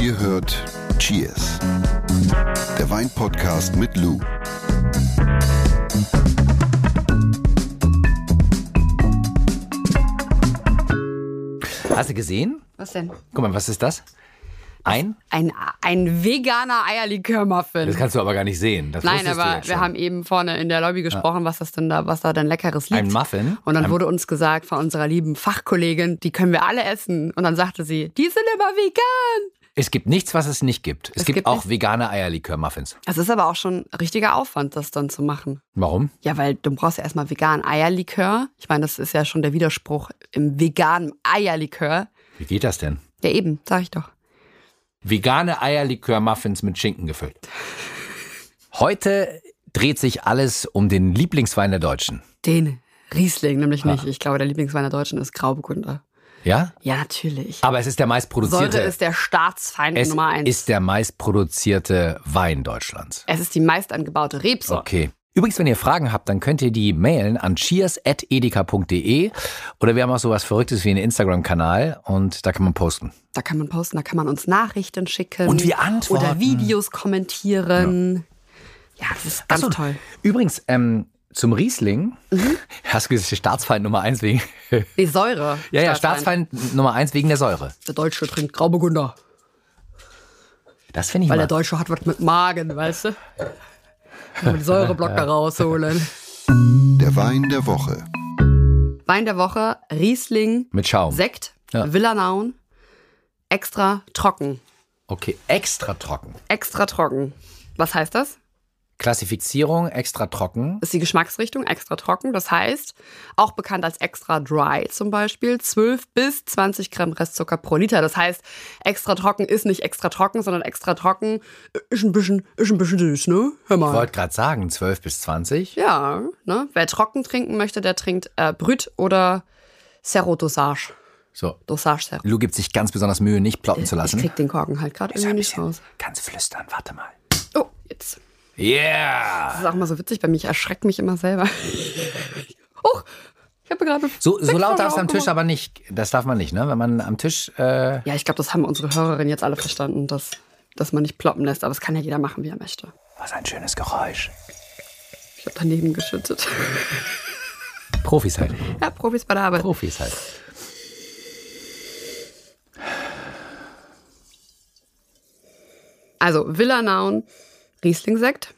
Ihr hört Cheers, der Weinpodcast mit Lou. Hast du gesehen? Was denn? Guck mal, was ist das? Ein? Ein, ein veganer Eierlikör-Muffin. Das kannst du aber gar nicht sehen. Das Nein, aber jetzt wir haben eben vorne in der Lobby gesprochen, was das denn da, was da denn leckeres liegt. Ein Muffin? Und dann Ein- wurde uns gesagt von unserer lieben Fachkollegin, die können wir alle essen. Und dann sagte sie, die sind immer vegan. Es gibt nichts, was es nicht gibt. Es, Es gibt, gibt auch nichts- vegane Eierlikör-Muffins. Es ist aber auch schon richtiger Aufwand, das dann zu machen. Warum? Ja, weil du brauchst ja erstmal veganen Eierlikör. Ich meine, das ist ja schon der Widerspruch im veganen Eierlikör. Wie geht das denn? Ja, eben, sag ich doch. Vegane Eierlikör-Muffins mit Schinken gefüllt. Heute dreht sich alles um den Lieblingswein der Deutschen. Den Riesling nämlich nicht. Ich glaube, der Lieblingswein der Deutschen ist Grauburgunder. Ja? Ja, natürlich. Aber es ist der meistproduzierte. Säure ist der Staatsfeind es Nummer eins. ist der meistproduzierte Wein Deutschlands. es ist die meist angebaute Rebsorte. Okay. Übrigens, wenn ihr Fragen habt, dann könnt ihr die mailen an cheers.edeka.de oder wir haben auch sowas Verrücktes wie einen Instagram-Kanal und da kann man posten. Da kann man posten, da kann man uns Nachrichten schicken. Und wir antworten. Oder Videos kommentieren. Ja, das ist ganz so, toll. Übrigens, ähm, zum Riesling, Mhm. hast du gesagt, Staatsfeind Nummer eins wegen. Die Säure. ja, ja, Staatsfeind Nummer eins wegen der Säure. Der Deutsche trinkt Grauburgunder. Das finde ich Weil mal. der Deutsche hat was mit Magen, weißt du? Man die Säureblocker rausholen. Der Wein der Woche. Wein der Woche, Riesling, Mit Schaum. Sekt, Ja. Villanaun, extra trocken. Okay, extra trocken. Extra trocken. Was heißt das? Klassifizierung extra trocken. ist die Geschmacksrichtung extra trocken. Das heißt, auch bekannt als extra dry zum Beispiel, 12 bis 20 Gramm Restzucker pro Liter. Das heißt, extra trocken ist nicht extra trocken, sondern extra trocken ist ein bisschen, ist ein bisschen süß, ne? Hör Ich mal. wollte gerade sagen, 12 bis 20. Ja, ne? Wer trocken trinken möchte, der trinkt äh, Brüt oder Serro-Dosage. So. Dosage Serro. Lou gibt sich ganz besonders Mühe, nicht ploppen zu Ich lassen. krieg den Korken halt gerade irgendwie nicht raus. Ganz flüstern, warte mal. Oh, jetzt. Yeah! Das ist auch mal so witzig bei mir. Ich erschrecke mich immer selber. Oh, ich habe gerade. So, so laut darfst du am Tisch aber nicht. Das darf man nicht, ne? Wenn man am Tisch. Äh, Ja, ich glaube, das haben unsere Hörerinnen jetzt alle verstanden, dass, dass man nicht ploppen lässt. Aber es kann ja jeder machen, wie er möchte. was ein schönes Geräusch. Ich habe daneben geschüttet. Profis halt. Ja, Profis bei der Arbeit. Profis halt. Also Villanaun, Riesling-Sekt.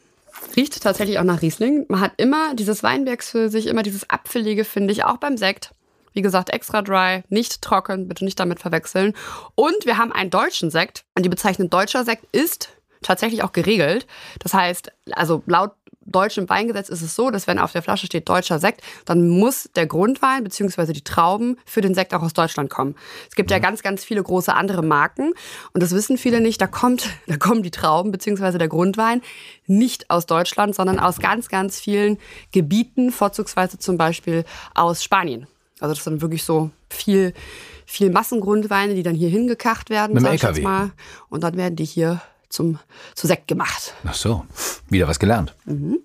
Riecht tatsächlich auch nach Riesling. Man hat immer dieses Weinbergs für sich, immer dieses Apfelige, finde ich, auch beim Sekt. Wie gesagt, extra dry, nicht trocken, bitte nicht damit verwechseln. Und wir haben einen deutschen Sekt. Und die Bezeichnung deutscher Sekt ist tatsächlich auch geregelt. Das heißt, also laut deutschem Weingesetz ist es so, dass wenn auf der Flasche steht deutscher Sekt, dann muss der Grundwein bzw. die Trauben für den Sekt auch aus Deutschland kommen. Es gibt ja ganz, ganz viele große andere Marken und das wissen viele nicht. Da kommt, da kommen die Trauben bzw. der Grundwein nicht aus Deutschland, sondern aus ganz, ganz vielen Gebieten, vorzugsweise zum Beispiel aus Spanien. Also das sind wirklich so viel, viel Massengrundweine, die dann hier hingekacht werden, Mit dem sag ich jetzt LKW. mal. Und dann werden die hier zum, zu Sekt gemacht. Ach so. Wieder was gelernt. Und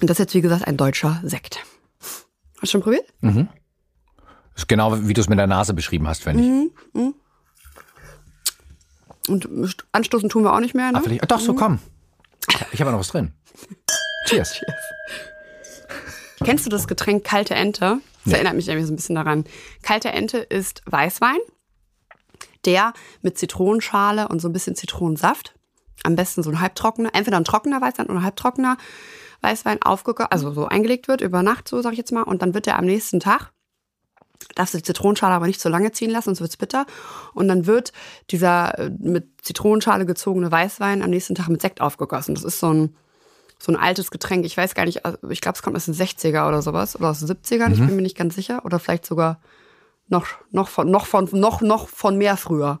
das ist jetzt, wie gesagt, ein deutscher Sekt. Hast du schon probiert? Ist genau wie du es mit der Nase beschrieben hast, wenn ich. Und anstoßen tun wir auch nicht mehr, ne? Ah, doch, so komm. Ich habe noch was drin. Cheers. Kennst du das Getränk kalte Ente? Das erinnert mich irgendwie so ein bisschen daran. Kalte Ente ist Weißwein, der mit Zitronenschale und so ein bisschen Zitronensaft, am besten so ein halbtrockener, entweder ein trockener Weißwein oder ein halbtrockener Weißwein aufgegossen, also so eingelegt wird über Nacht, so sag ich jetzt mal, und dann wird der am nächsten Tag darfst du die Zitronenschale aber nicht so lange ziehen lassen, sonst wird's bitter. Und dann wird dieser äh, mit Zitronenschale gezogene Weißwein am nächsten Tag mit Sekt aufgegossen. Das ist so ein, so ein altes Getränk. Ich weiß gar nicht, also ich glaube, es kommt aus den 60er oder sowas oder aus den 70ern, ich bin mir nicht ganz sicher. Oder vielleicht sogar noch, noch, von, noch, von, noch, noch von mehr früher.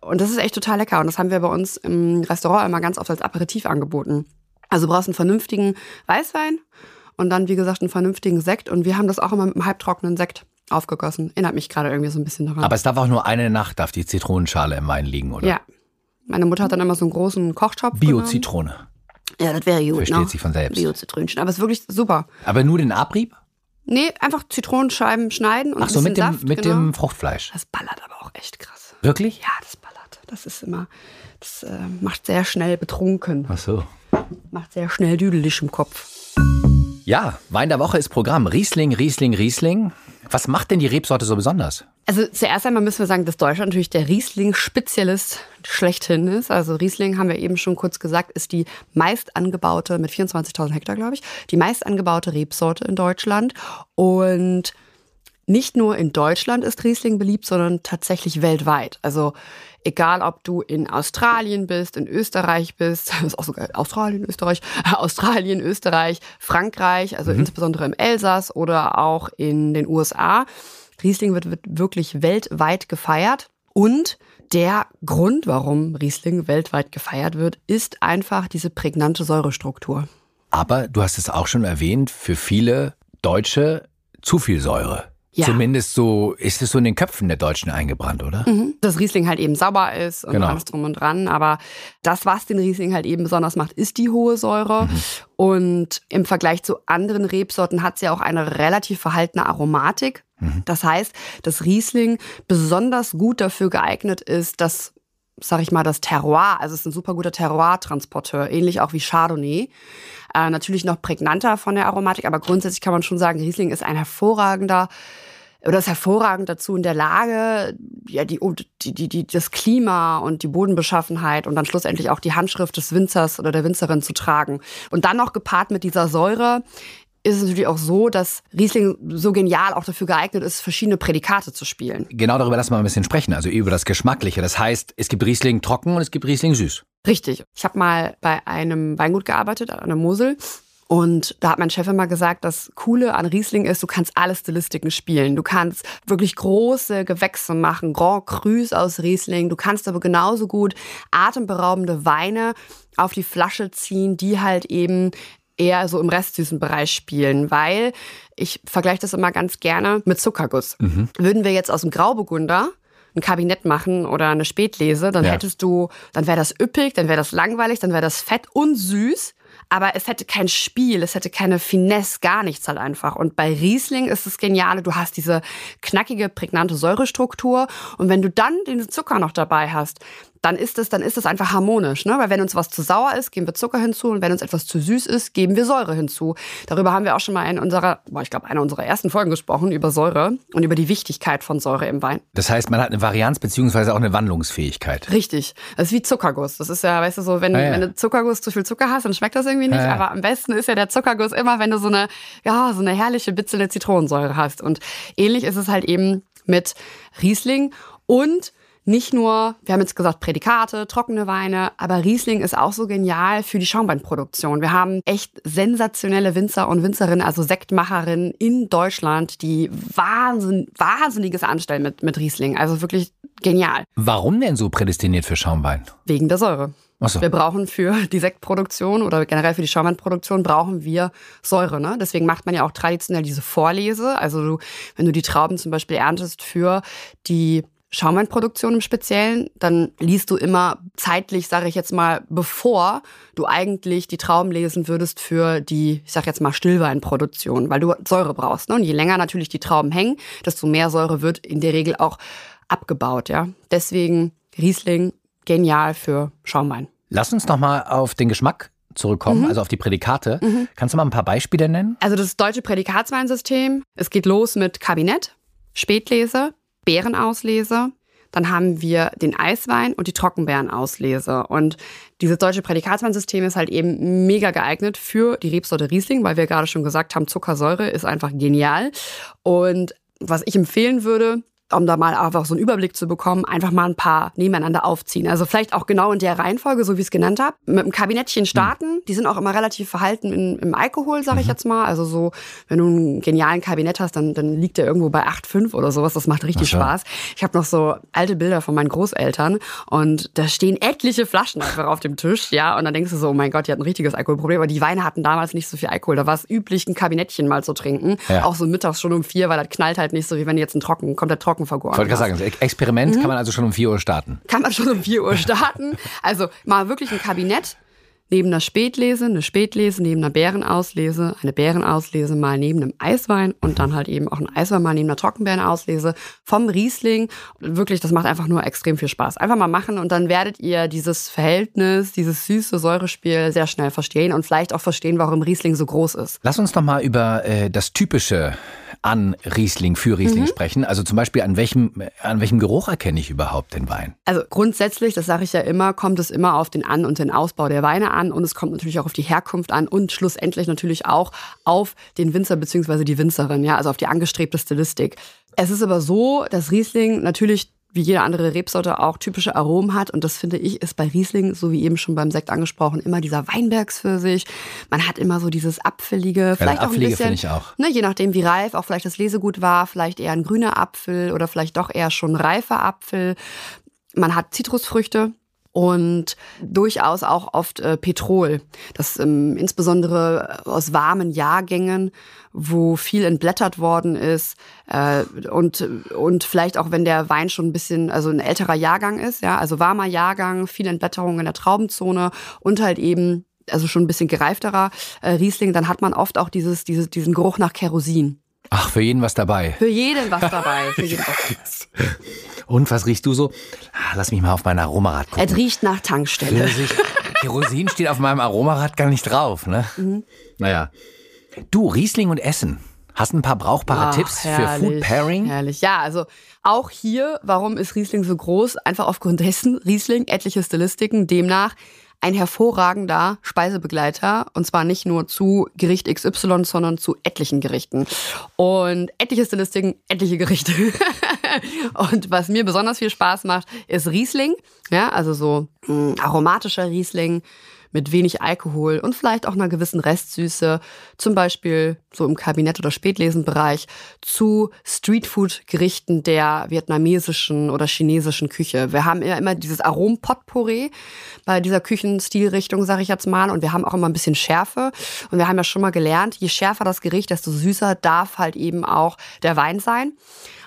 Und das ist echt total lecker. Und das haben wir bei uns im Restaurant immer ganz oft als Aperitif angeboten. Also du brauchst einen vernünftigen Weißwein und dann, wie gesagt, einen vernünftigen Sekt. Und wir haben das auch immer mit einem halbtrockenen Sekt aufgegossen. Erinnert mich gerade irgendwie so ein bisschen daran. Aber es darf auch nur eine Nacht, darf die Zitronenschale im Wein liegen, oder? ja. Meine Mutter hat dann immer so einen großen Kochtopf. Bio-Zitrone. Ja, das wäre gut. Versteht ne? sich von selbst. Bio-Zitrönchen. Aber es ist wirklich super. Aber nur den Abrieb? Nee, einfach Zitronenscheiben schneiden und Ach so, ein mit bisschen dem, Saft. mit genau. dem Fruchtfleisch. Das ballert aber auch echt krass. Wirklich? Ja, das ballert. Das ist immer, das äh, macht sehr schnell betrunken. Ach so. Macht sehr schnell düdelig im Kopf. Ja, Wein der Woche ist Programm. Riesling, Riesling, Riesling. Was macht denn die Rebsorte so besonders? Also zuerst einmal müssen wir sagen, dass Deutschland natürlich der Riesling-Spezialist schlechthin ist. Also Riesling, haben wir eben schon kurz gesagt, ist die meist angebaute, mit 24.000 Hektar, glaube ich, die meist angebaute Rebsorte in Deutschland. Und nicht nur in Deutschland ist Riesling beliebt, sondern tatsächlich weltweit. Also egal, ob du in Australien bist, in Österreich bist, das ist auch sogar Australien, Österreich, Australien, Österreich, Frankreich, also mhm. insbesondere im Elsass oder auch in den USA. Riesling wird, wird wirklich weltweit gefeiert und der Grund, warum Riesling weltweit gefeiert wird, ist einfach diese prägnante Säurestruktur. Aber du hast es auch schon erwähnt, für viele Deutsche zu viel Säure. Ja. Zumindest so ist es so in den Köpfen der Deutschen eingebrannt, oder? Mhm. Dass Riesling halt eben sauber ist und genau. alles drum und dran. Aber das, was den Riesling halt eben besonders macht, ist die hohe Säure. Mhm. Und im Vergleich zu anderen Rebsorten hat sie ja auch eine relativ verhaltene Aromatik. Mhm. Das heißt, dass Riesling besonders gut dafür geeignet ist, dass sag ich mal, das Terroir, also es ist ein super guter Terroir-Transporteur, ähnlich auch wie Chardonnay. Äh, natürlich noch prägnanter von der Aromatik, aber grundsätzlich kann man schon sagen, Riesling ist ein hervorragender oder ist hervorragend dazu in der Lage, ja, die, die, die, das Klima und die Bodenbeschaffenheit und dann schlussendlich auch die Handschrift des Winzers oder der Winzerin zu tragen. Und dann noch gepaart mit dieser Säure ist es natürlich auch so, dass Riesling so genial auch dafür geeignet ist, verschiedene Prädikate zu spielen. Genau darüber lassen wir ein bisschen sprechen, also über das Geschmackliche. Das heißt, es gibt Riesling trocken und es gibt Riesling süß. Richtig. Ich habe mal bei einem Weingut gearbeitet, an der Mosel. Und da hat mein Chef immer gesagt, das Coole an Riesling ist, du kannst alle Stilistiken spielen. Du kannst wirklich große Gewächse machen, Grand Crus aus Riesling. Du kannst aber genauso gut atemberaubende Weine auf die Flasche ziehen, die halt eben eher so im restsüßen Bereich spielen, weil ich vergleiche das immer ganz gerne mit Zuckerguss. Mhm. Würden wir jetzt aus dem Grauburgunder ein Kabinett machen oder eine Spätlese, dann ja. hättest du, dann wäre das üppig, dann wäre das langweilig, dann wäre das fett und süß aber es hätte kein Spiel, es hätte keine Finesse, gar nichts halt einfach. Und bei Riesling ist es Geniale, du hast diese knackige, prägnante Säurestruktur und wenn du dann den Zucker noch dabei hast, dann ist es, dann ist es einfach harmonisch, ne? Weil wenn uns was zu sauer ist, geben wir Zucker hinzu und wenn uns etwas zu süß ist, geben wir Säure hinzu. Darüber haben wir auch schon mal in unserer, boah, ich glaube, einer unserer ersten Folgen gesprochen über Säure und über die Wichtigkeit von Säure im Wein. Das heißt, man hat eine Varianz beziehungsweise auch eine Wandlungsfähigkeit. Richtig. Das ist wie Zuckerguss. Das ist ja, weißt du, so, wenn, ah, ja. wenn du Zuckerguss zu viel Zucker hast, dann schmeckt das irgendwie nicht. Ah, ja. Aber am besten ist ja der Zuckerguss immer, wenn du so eine, ja, so eine herrliche bitzelnde Zitronensäure hast. Und ähnlich ist es halt eben mit Riesling und nicht nur, wir haben jetzt gesagt, Prädikate, trockene Weine, aber Riesling ist auch so genial für die Schaumweinproduktion. Wir haben echt sensationelle Winzer und Winzerinnen, also Sektmacherinnen in Deutschland, die wahnsinn, wahnsinniges anstellen mit, mit Riesling. Also wirklich genial. Warum denn so prädestiniert für Schaumwein? Wegen der Säure. So. Wir brauchen für die Sektproduktion oder generell für die Schaumweinproduktion brauchen wir Säure. Ne? Deswegen macht man ja auch traditionell diese Vorlese. Also du, wenn du die Trauben zum Beispiel erntest für die Schaumweinproduktion im Speziellen, dann liest du immer zeitlich, sage ich jetzt mal, bevor du eigentlich die Trauben lesen würdest für die, ich sage jetzt mal, Stillweinproduktion, weil du Säure brauchst. Ne? Und je länger natürlich die Trauben hängen, desto mehr Säure wird in der Regel auch abgebaut. Ja, deswegen Riesling genial für Schaumwein. Lass uns noch mal auf den Geschmack zurückkommen, mhm. also auf die Prädikate. Mhm. Kannst du mal ein paar Beispiele nennen? Also das deutsche Prädikatsweinsystem. Es geht los mit Kabinett, Spätlese, Beerenauslese. Dann haben wir den Eiswein und die Trockenbeerenauslese. Und dieses deutsche Prädikatsweinsystem ist halt eben mega geeignet für die Rebsorte Riesling, weil wir gerade schon gesagt haben, Zuckersäure ist einfach genial. Und was ich empfehlen würde, um da mal einfach so einen Überblick zu bekommen, einfach mal ein paar nebeneinander aufziehen. Also vielleicht auch genau in der Reihenfolge, so wie ich es genannt habe. Mit einem Kabinettchen starten. Mhm. Die sind auch immer relativ verhalten in, im Alkohol, sage ich mhm. jetzt mal. Also so, wenn du einen genialen Kabinett hast, dann, dann liegt der irgendwo bei 8,5 oder sowas. Das macht richtig Ach, Spaß. Ich habe noch so alte Bilder von meinen Großeltern und da stehen etliche Flaschen einfach auf dem Tisch, ja. Und dann denkst du so, oh mein Gott, die hat ein richtiges Alkoholproblem. Aber die Weine hatten damals nicht so viel Alkohol. Da war es üblich, ein Kabinettchen mal zu trinken. Ja. Auch so mittags schon um vier, weil das knallt halt nicht so, wie wenn jetzt ein Trocken, kommt der Trocken vergoren. Ich wollte gerade sagen, Experiment mhm. kann man also schon um 4 Uhr starten. Kann man schon um 4 Uhr starten. Also mal wirklich ein Kabinett neben einer Spätlese, eine Spätlese, neben einer Beerenauslese, eine Beerenauslese mal neben einem Eiswein und dann halt eben auch ein Eiswein mal neben einer Trockenbeerenauslese vom Riesling. Wirklich, das macht einfach nur extrem viel Spaß. Einfach mal machen und dann werdet ihr dieses Verhältnis, dieses süße Säurespiel sehr schnell verstehen und vielleicht auch verstehen, warum Riesling so groß ist. Lass uns noch mal über äh, das typische an Riesling für Riesling mhm. sprechen. Also zum Beispiel an welchem an welchem Geruch erkenne ich überhaupt den Wein? Also grundsätzlich, das sage ich ja immer, kommt es immer auf den An- und den Ausbau der Weine an und es kommt natürlich auch auf die Herkunft an und schlussendlich natürlich auch auf den Winzer bzw. die Winzerin, ja, also auf die angestrebte Stilistik. Es ist aber so, dass Riesling natürlich wie jede andere Rebsorte auch typische Aromen hat. Und das finde ich ist bei Riesling, so wie eben schon beim Sekt angesprochen, immer dieser Weinbergspfirsich. Man hat immer so dieses Apfelige, vielleicht ja, auch ein bisschen, ich auch. Ne, je nachdem wie reif auch vielleicht das Lesegut war, vielleicht eher ein grüner Apfel oder vielleicht doch eher schon reifer Apfel. Man hat Zitrusfrüchte, und durchaus auch oft äh, Petrol. Das ähm, insbesondere aus warmen Jahrgängen, wo viel entblättert worden ist äh, und und vielleicht auch wenn der Wein schon ein bisschen also ein älterer Jahrgang ist, ja, also warmer Jahrgang, viel Entblätterung in der Traubenzone und halt eben also schon ein bisschen gereifterer äh, Riesling, dann hat man oft auch dieses, dieses diesen Geruch nach Kerosin. Ach, für jeden was dabei. Für jeden was dabei. Für jeden was. Und was riechst du so? Ah, lass mich mal auf mein Aromarad gucken. Es riecht nach Tankstelle. Kerosin steht auf meinem Aromarad gar nicht drauf, ne? Mhm. Naja. Du, Riesling und Essen. Hast ein paar brauchbare Ach, Tipps herrlich, für Food Pairing? Herrlich. Ja, also auch hier, warum ist Riesling so groß? Einfach aufgrund dessen, Riesling, etliche Stilistiken, demnach ein hervorragender Speisebegleiter und zwar nicht nur zu Gericht XY, sondern zu etlichen Gerichten. Und etliche Stilistiken, etliche Gerichte. und was mir besonders viel Spaß macht, ist Riesling. Ja, also so mm, aromatischer Riesling mit wenig Alkohol und vielleicht auch einer gewissen Restsüße, zum Beispiel so im Kabinett- oder Spätlesenbereich, zu Streetfood-Gerichten der vietnamesischen oder chinesischen Küche. Wir haben ja immer dieses Arom-Potpourri bei dieser Küchenstilrichtung, sage ich jetzt mal, und wir haben auch immer ein bisschen Schärfe. Und wir haben ja schon mal gelernt, je schärfer das Gericht, desto süßer darf halt eben auch der Wein sein.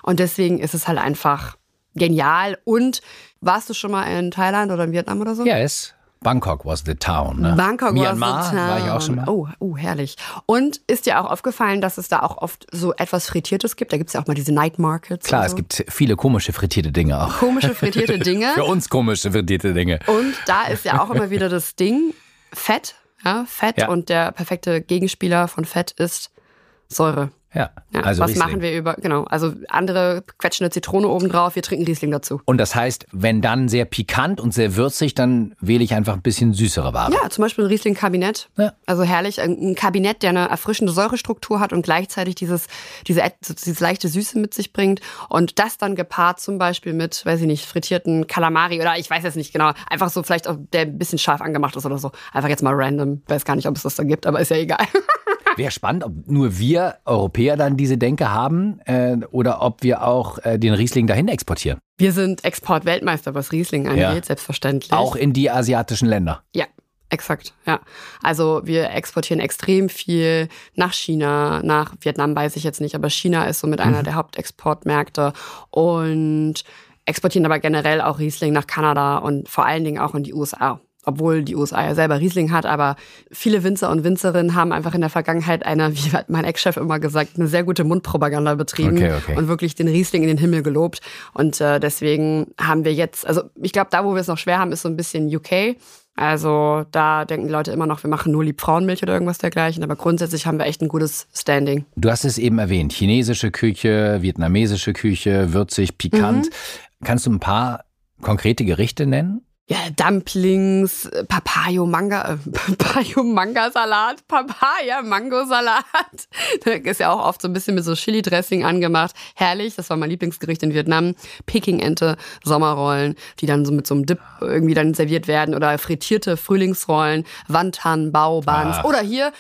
Und deswegen ist es halt einfach genial. Und warst du schon mal in Thailand oder in Vietnam oder so? Yes. Bangkok was the town. Ne? Bangkok Myanmar was the town. war ich auch schon mal. Oh, oh, herrlich. Und ist dir auch aufgefallen, dass es da auch oft so etwas Frittiertes gibt? Da gibt es ja auch mal diese Night Markets. Klar, so. es gibt viele komische frittierte Dinge auch. Komische frittierte Dinge. Für uns komische frittierte Dinge. Und da ist ja auch immer wieder das Ding, Fett. Ja, Fett ja. und der perfekte Gegenspieler von Fett ist Säure. Ja, ja also was Riesling. machen wir über, genau, also andere quetschen eine Zitrone obendrauf, wir trinken Riesling dazu. Und das heißt, wenn dann sehr pikant und sehr würzig, dann wähle ich einfach ein bisschen süßere Ware. Ja, zum Beispiel ein Riesling-Kabinett. Ja. Also herrlich, ein Kabinett, der eine erfrischende Säurestruktur hat und gleichzeitig dieses, diese, diese leichte Süße mit sich bringt. Und das dann gepaart zum Beispiel mit, weiß ich nicht, frittierten Kalamari oder ich weiß jetzt nicht genau, einfach so vielleicht auch, der ein bisschen scharf angemacht ist oder so. Einfach jetzt mal random. Weiß gar nicht, ob es das da gibt, aber ist ja egal. Wäre spannend, ob nur wir Europäer dann diese Denke haben äh, oder ob wir auch äh, den Riesling dahin exportieren. Wir sind Export-Weltmeister, was Riesling angeht, ja. selbstverständlich. Auch in die asiatischen Länder. Ja, Exakt, ja. Also wir exportieren extrem viel nach China, nach Vietnam weiß ich jetzt nicht, aber China ist somit einer mhm. der Hauptexportmärkte und exportieren aber generell auch Riesling nach Kanada und vor allen Dingen auch in die USA obwohl die USA ja selber Riesling hat, aber viele Winzer und Winzerinnen haben einfach in der Vergangenheit eine, wie hat mein Ex-Chef immer gesagt, eine sehr gute Mundpropaganda betrieben okay, okay. und wirklich den Riesling in den Himmel gelobt. Und äh, deswegen haben wir jetzt, also ich glaube, da, wo wir es noch schwer haben, ist so ein bisschen UK. Also da denken die Leute immer noch, wir machen nur Liebfrauenmilch oder irgendwas dergleichen. Aber grundsätzlich haben wir echt ein gutes Standing. Du hast es eben erwähnt, chinesische Küche, vietnamesische Küche, würzig, pikant. Mhm. Kannst du ein paar konkrete Gerichte nennen? Ja, Dumplings, Papayo Manga, äh, Papayo Manga Salat, Papaya Mango Salat. ist ja auch oft so ein bisschen mit so Chili Dressing angemacht. Herrlich, das war mein Lieblingsgericht in Vietnam. Peking Ente, Sommerrollen, die dann so mit so einem Dip irgendwie dann serviert werden oder frittierte Frühlingsrollen, Wandhan, Baobans ah. oder hier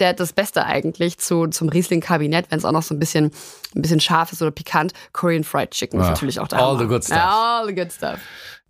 der das Beste eigentlich zu, zum Riesling-Kabinett, wenn es auch noch so ein bisschen ein bisschen scharf ist oder pikant, Korean Fried Chicken ist Ja. natürlich auch da. All the good stuff. All the good stuff.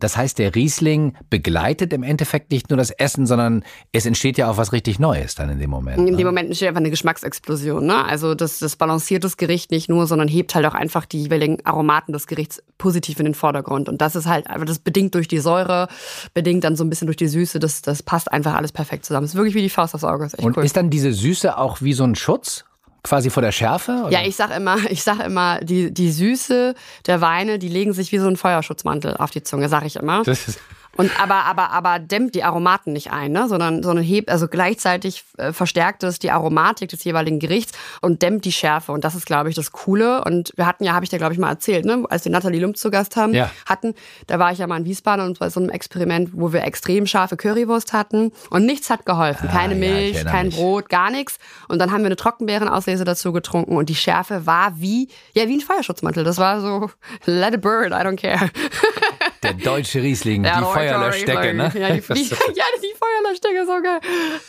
Das heißt, der Riesling begleitet im Endeffekt nicht nur das Essen, sondern es entsteht ja auch was richtig Neues dann in dem Moment. In ne? dem Moment entsteht einfach eine Geschmacksexplosion. Ne? Also das, das balanciert das Gericht nicht nur, sondern hebt halt auch einfach die jeweiligen Aromaten des Gerichts positiv in den Vordergrund. Und das ist halt einfach, das bedingt durch die Säure, bedingt dann so ein bisschen durch die Süße. Das, das passt einfach alles perfekt zusammen. Das ist wirklich wie die Faust aufs Auge. Ist echt Und cool. ist dann diese Süße auch wie so ein Schutz? Quasi vor der Schärfe? Oder? Ja, ich sag immer, ich sag immer, die, die Süße der Weine, die legen sich wie so ein Feuerschutzmantel auf die Zunge, sag ich immer. Das ist, Und aber, aber, aber dämmt die Aromaten nicht ein, ne? sondern, sondern hebt, also gleichzeitig äh, verstärkt es die Aromatik des jeweiligen Gerichts und dämmt die Schärfe. Und das ist, glaube ich, das Coole. Und wir hatten ja, habe ich dir, glaube ich, mal erzählt, ne? als wir Nathalie Lump zu Gast haben, Ja. hatten, da war ich ja mal in Wiesbaden und bei so einem Experiment, wo wir extrem scharfe Currywurst hatten und nichts hat geholfen. Keine Ah, ja, ich Milch, erinnere kein mich. Brot, gar nichts. Und dann haben wir eine Trockenbeerenauslese dazu getrunken und die Schärfe war wie, ja, wie ein Feuerschutzmantel. Das war so, let it burn, I don't care. der deutsche Riesling, Ja, die Feuerlöschdecke, ne? Ja, die, die, ja, die Feuerlöschdecke, so geil.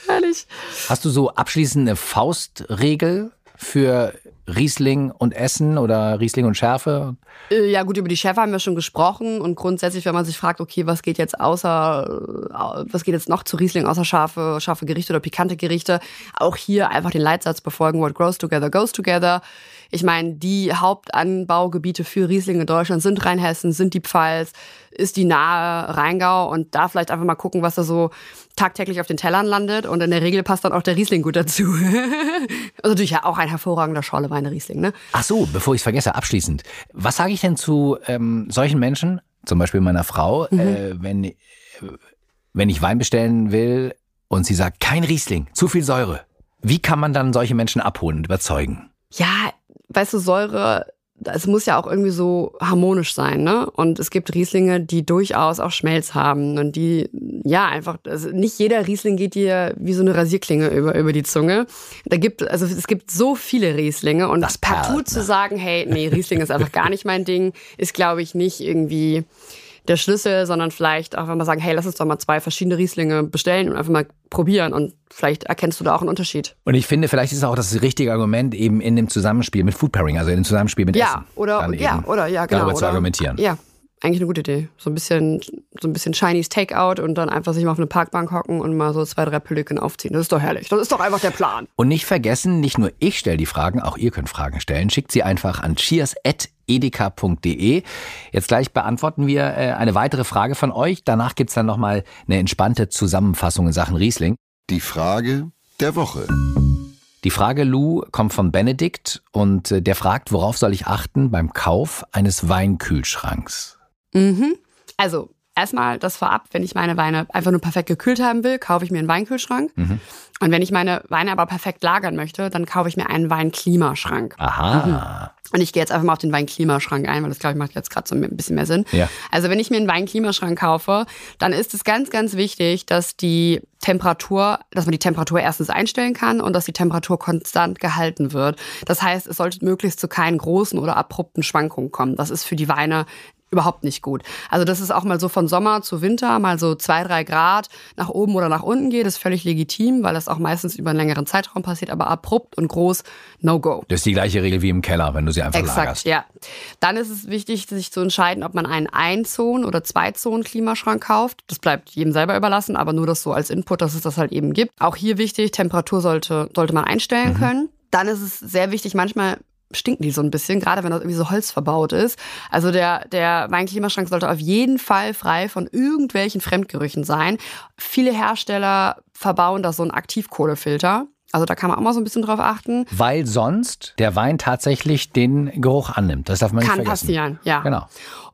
Herrlich. Hast du so abschließend eine Faustregel für Riesling und Essen oder Riesling und Schärfe? Äh, Ja, gut, über die Chefs haben wir schon gesprochen und grundsätzlich, wenn man sich fragt, okay, was geht jetzt außer, äh, was geht jetzt noch zu Riesling außer scharfe, scharfe Gerichte oder pikante Gerichte, auch hier einfach den Leitsatz befolgen, what grows together goes together. Ich meine, die Hauptanbaugebiete für Riesling in Deutschland sind Rheinhessen, sind die Pfalz, ist die nahe Rheingau und da vielleicht einfach mal gucken, was da so tagtäglich auf den Tellern landet und in der Regel passt dann auch der Riesling gut dazu. also natürlich ja auch ein hervorragender Schorleweine Riesling, ne? Ach so, bevor ich es vergesse, abschließend. Was sage ich denn zu ähm, solchen Menschen, zum Beispiel meiner Frau, Mhm. äh, wenn, äh, wenn ich Wein bestellen will und sie sagt, kein Riesling, zu viel Säure. Wie kann man dann solche Menschen abholen und überzeugen? Ja, weißt du, Säure, es muss ja auch irgendwie so harmonisch sein, ne? Und es gibt Rieslinge, die durchaus auch Schmelz haben und die, ja, einfach, also nicht jeder Riesling geht dir wie so eine Rasierklinge über, über die Zunge. Da gibt, also es gibt so viele Rieslinge und Das partout zu ne? sagen, hey, nee, Riesling ist einfach gar nicht mein Ding, ist, glaube ich, nicht irgendwie der Schlüssel, sondern vielleicht auch, wenn man sagen, hey, lass uns doch mal zwei verschiedene Rieslinge bestellen und einfach mal probieren und vielleicht erkennst du da auch einen Unterschied. Und ich finde, vielleicht ist auch das richtige Argument eben in dem Zusammenspiel mit Food Pairing, also in dem Zusammenspiel mit Ja, Essen. oder, ja, eben oder, ja, genau. Darüber zu oder, argumentieren. Ja, eigentlich eine gute Idee. So ein bisschen, so ein bisschen Chinese Takeout und dann einfach sich mal auf eine Parkbank hocken und mal so zwei, drei Pülliken aufziehen. Das ist doch herrlich. Das ist doch einfach der Plan. Und nicht vergessen, nicht nur ich stelle die Fragen, auch ihr könnt Fragen stellen. Schickt sie einfach an cheers.edeka.de. Jetzt gleich beantworten wir äh, eine weitere Frage von euch. Danach gibt's dann nochmal eine entspannte Zusammenfassung in Sachen Riesling. Die Frage der Woche. Die Frage, Lou, kommt von Benedikt und äh, der fragt, worauf soll ich achten beim Kauf eines Weinkühlschranks? Mhm. Also, erstmal das vorab, wenn ich meine Weine einfach nur perfekt gekühlt haben will, kaufe ich mir einen Weinkühlschrank. Und wenn ich meine Weine aber perfekt lagern möchte, dann kaufe ich mir einen Weinklimaschrank. Aha. Und ich gehe jetzt einfach mal auf den Weinklimaschrank ein, weil das, glaube ich, macht jetzt gerade so ein bisschen mehr Sinn. Ja. Also wenn ich mir einen Weinklimaschrank kaufe, dann ist es ganz, ganz wichtig, dass die Temperatur, dass man die Temperatur erstens einstellen kann und dass die Temperatur konstant gehalten wird. Das heißt, es sollte möglichst zu keinen großen oder abrupten Schwankungen kommen. Das ist für die Weine überhaupt nicht gut. Also das ist auch mal so von Sommer zu Winter, mal so zwei, drei Grad nach oben oder nach unten geht, ist völlig legitim, weil das auch meistens über einen längeren Zeitraum passiert, aber abrupt und groß, no go. Das ist die gleiche Regel wie im Keller, wenn du sie einfach Exakt, lagerst. ja. Dann ist es wichtig, sich zu entscheiden, ob man einen Einzonen- oder Zweizonen-Klimaschrank kauft. Das bleibt jedem selber überlassen, aber nur das so als Input, dass es das halt eben gibt. Auch hier wichtig, Temperatur sollte, sollte man einstellen Mhm. können. Dann ist es sehr wichtig, manchmal stinken die so ein bisschen, gerade wenn das irgendwie so Holz verbaut ist. Also der, der Weinklimaschrank sollte auf jeden Fall frei von irgendwelchen Fremdgerüchen sein. Viele Hersteller verbauen da so einen Aktivkohlefilter. Also da kann man auch mal so ein bisschen drauf achten. Weil sonst der Wein tatsächlich den Geruch annimmt. Das darf man Kann nicht vergessen. passieren, ja. Genau.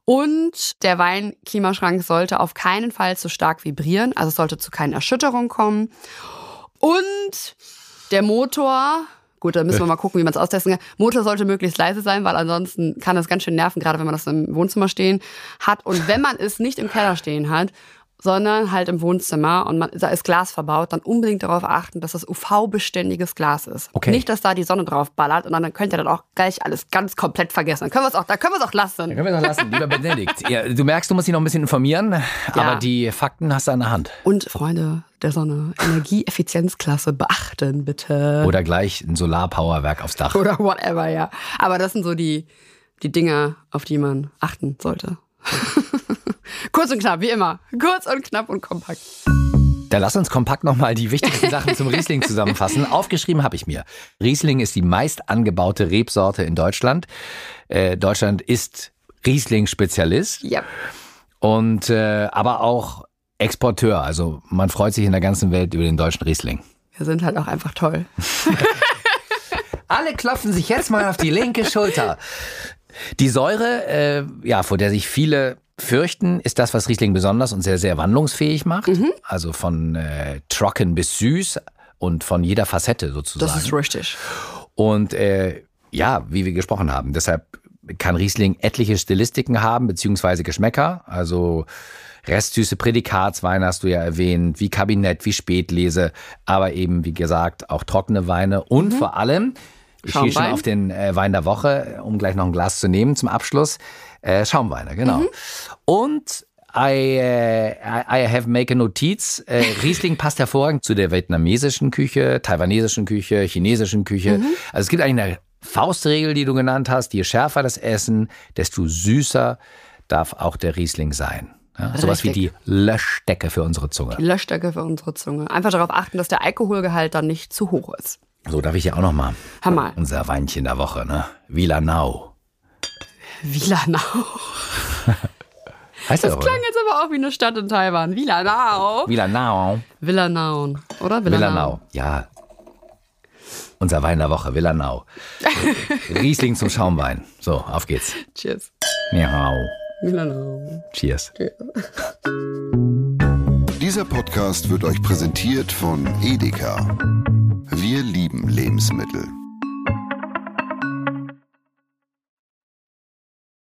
Und der Weinklimaschrank sollte auf keinen Fall zu stark vibrieren, also es sollte zu keinen Erschütterungen kommen. Und der Motor, gut, da müssen wir mal gucken, wie man es austesten kann. Motor sollte möglichst leise sein, weil ansonsten kann das ganz schön nerven, gerade wenn man das im Wohnzimmer stehen hat. Und wenn man es nicht im Keller stehen hat, sondern halt im Wohnzimmer und man, da ist Glas verbaut, dann unbedingt darauf achten, dass das UV-beständiges Glas ist. Okay. Nicht, dass da die Sonne drauf ballert und dann könnt ihr dann auch gleich alles ganz komplett vergessen. Dann können wir es auch, da können wir es auch lassen. Können wir das lassen, lieber Benedikt. Ja, du merkst, du musst dich noch ein bisschen informieren, aber die Fakten hast du an der Hand. Und Freunde der Sonne, Energieeffizienzklasse beachten bitte. Oder gleich ein Solarpowerwerk aufs Dach. Oder whatever, ja. Aber das sind so die, die Dinge, auf die man achten sollte. Kurz und knapp, wie immer. Kurz und knapp und kompakt. Dann lass uns kompakt nochmal die wichtigsten Sachen zum Riesling zusammenfassen. Aufgeschrieben habe ich mir. Riesling ist die meist angebaute Rebsorte in Deutschland. Äh, Deutschland ist Riesling-Spezialist Ja. und äh, aber auch Exporteur. Also man freut sich in der ganzen Welt über den deutschen Riesling. Wir sind halt auch einfach toll. Alle klopfen sich jetzt mal auf die linke Schulter. Die Säure, äh, ja, vor der sich viele fürchten, ist das, was Riesling besonders und sehr, sehr wandlungsfähig macht. Also von äh, trocken bis süß und von jeder Facette sozusagen. Das ist richtig. Und äh, ja, wie wir gesprochen haben, deshalb kann Riesling etliche Stilistiken haben, beziehungsweise Geschmäcker. Also restsüße Prädikatsweine hast du ja erwähnt, wie Kabinett, wie Spätlese, aber eben, wie gesagt, auch trockene Weine und vor allem, ich stehe schon auf den äh, Wein der Woche, um gleich noch ein Glas zu nehmen zum Abschluss. Äh, Schaumweine, genau. Und I, äh, I have make a Notiz. Äh, Riesling passt hervorragend zu der vietnamesischen Küche, taiwanesischen Küche, chinesischen Küche. Also es gibt eigentlich eine Faustregel, die du genannt hast. Je schärfer das Essen, desto süßer darf auch der Riesling sein. Ja, sowas wie die. Löschdecke für unsere Zunge. Die Löschdecke für unsere Zunge. Einfach darauf achten, dass der Alkoholgehalt dann nicht zu hoch ist. So darf ich ja auch noch mal. Mal. Unser Weinchen der Woche, ne? Wielanau. Wilanau. Heißt Das das klang jetzt aber auch wie eine Stadt in Taiwan. Wilanau. Wielanau. Villanau, oder? Villanau. Ja. Unser Wein der Woche, Villanau. Riesling zum Schaumwein. So, auf geht's. Cheers. Miau. Villanau. Cheers. Dieser Podcast wird euch präsentiert von Edeka. Wir lieben Lebensmittel.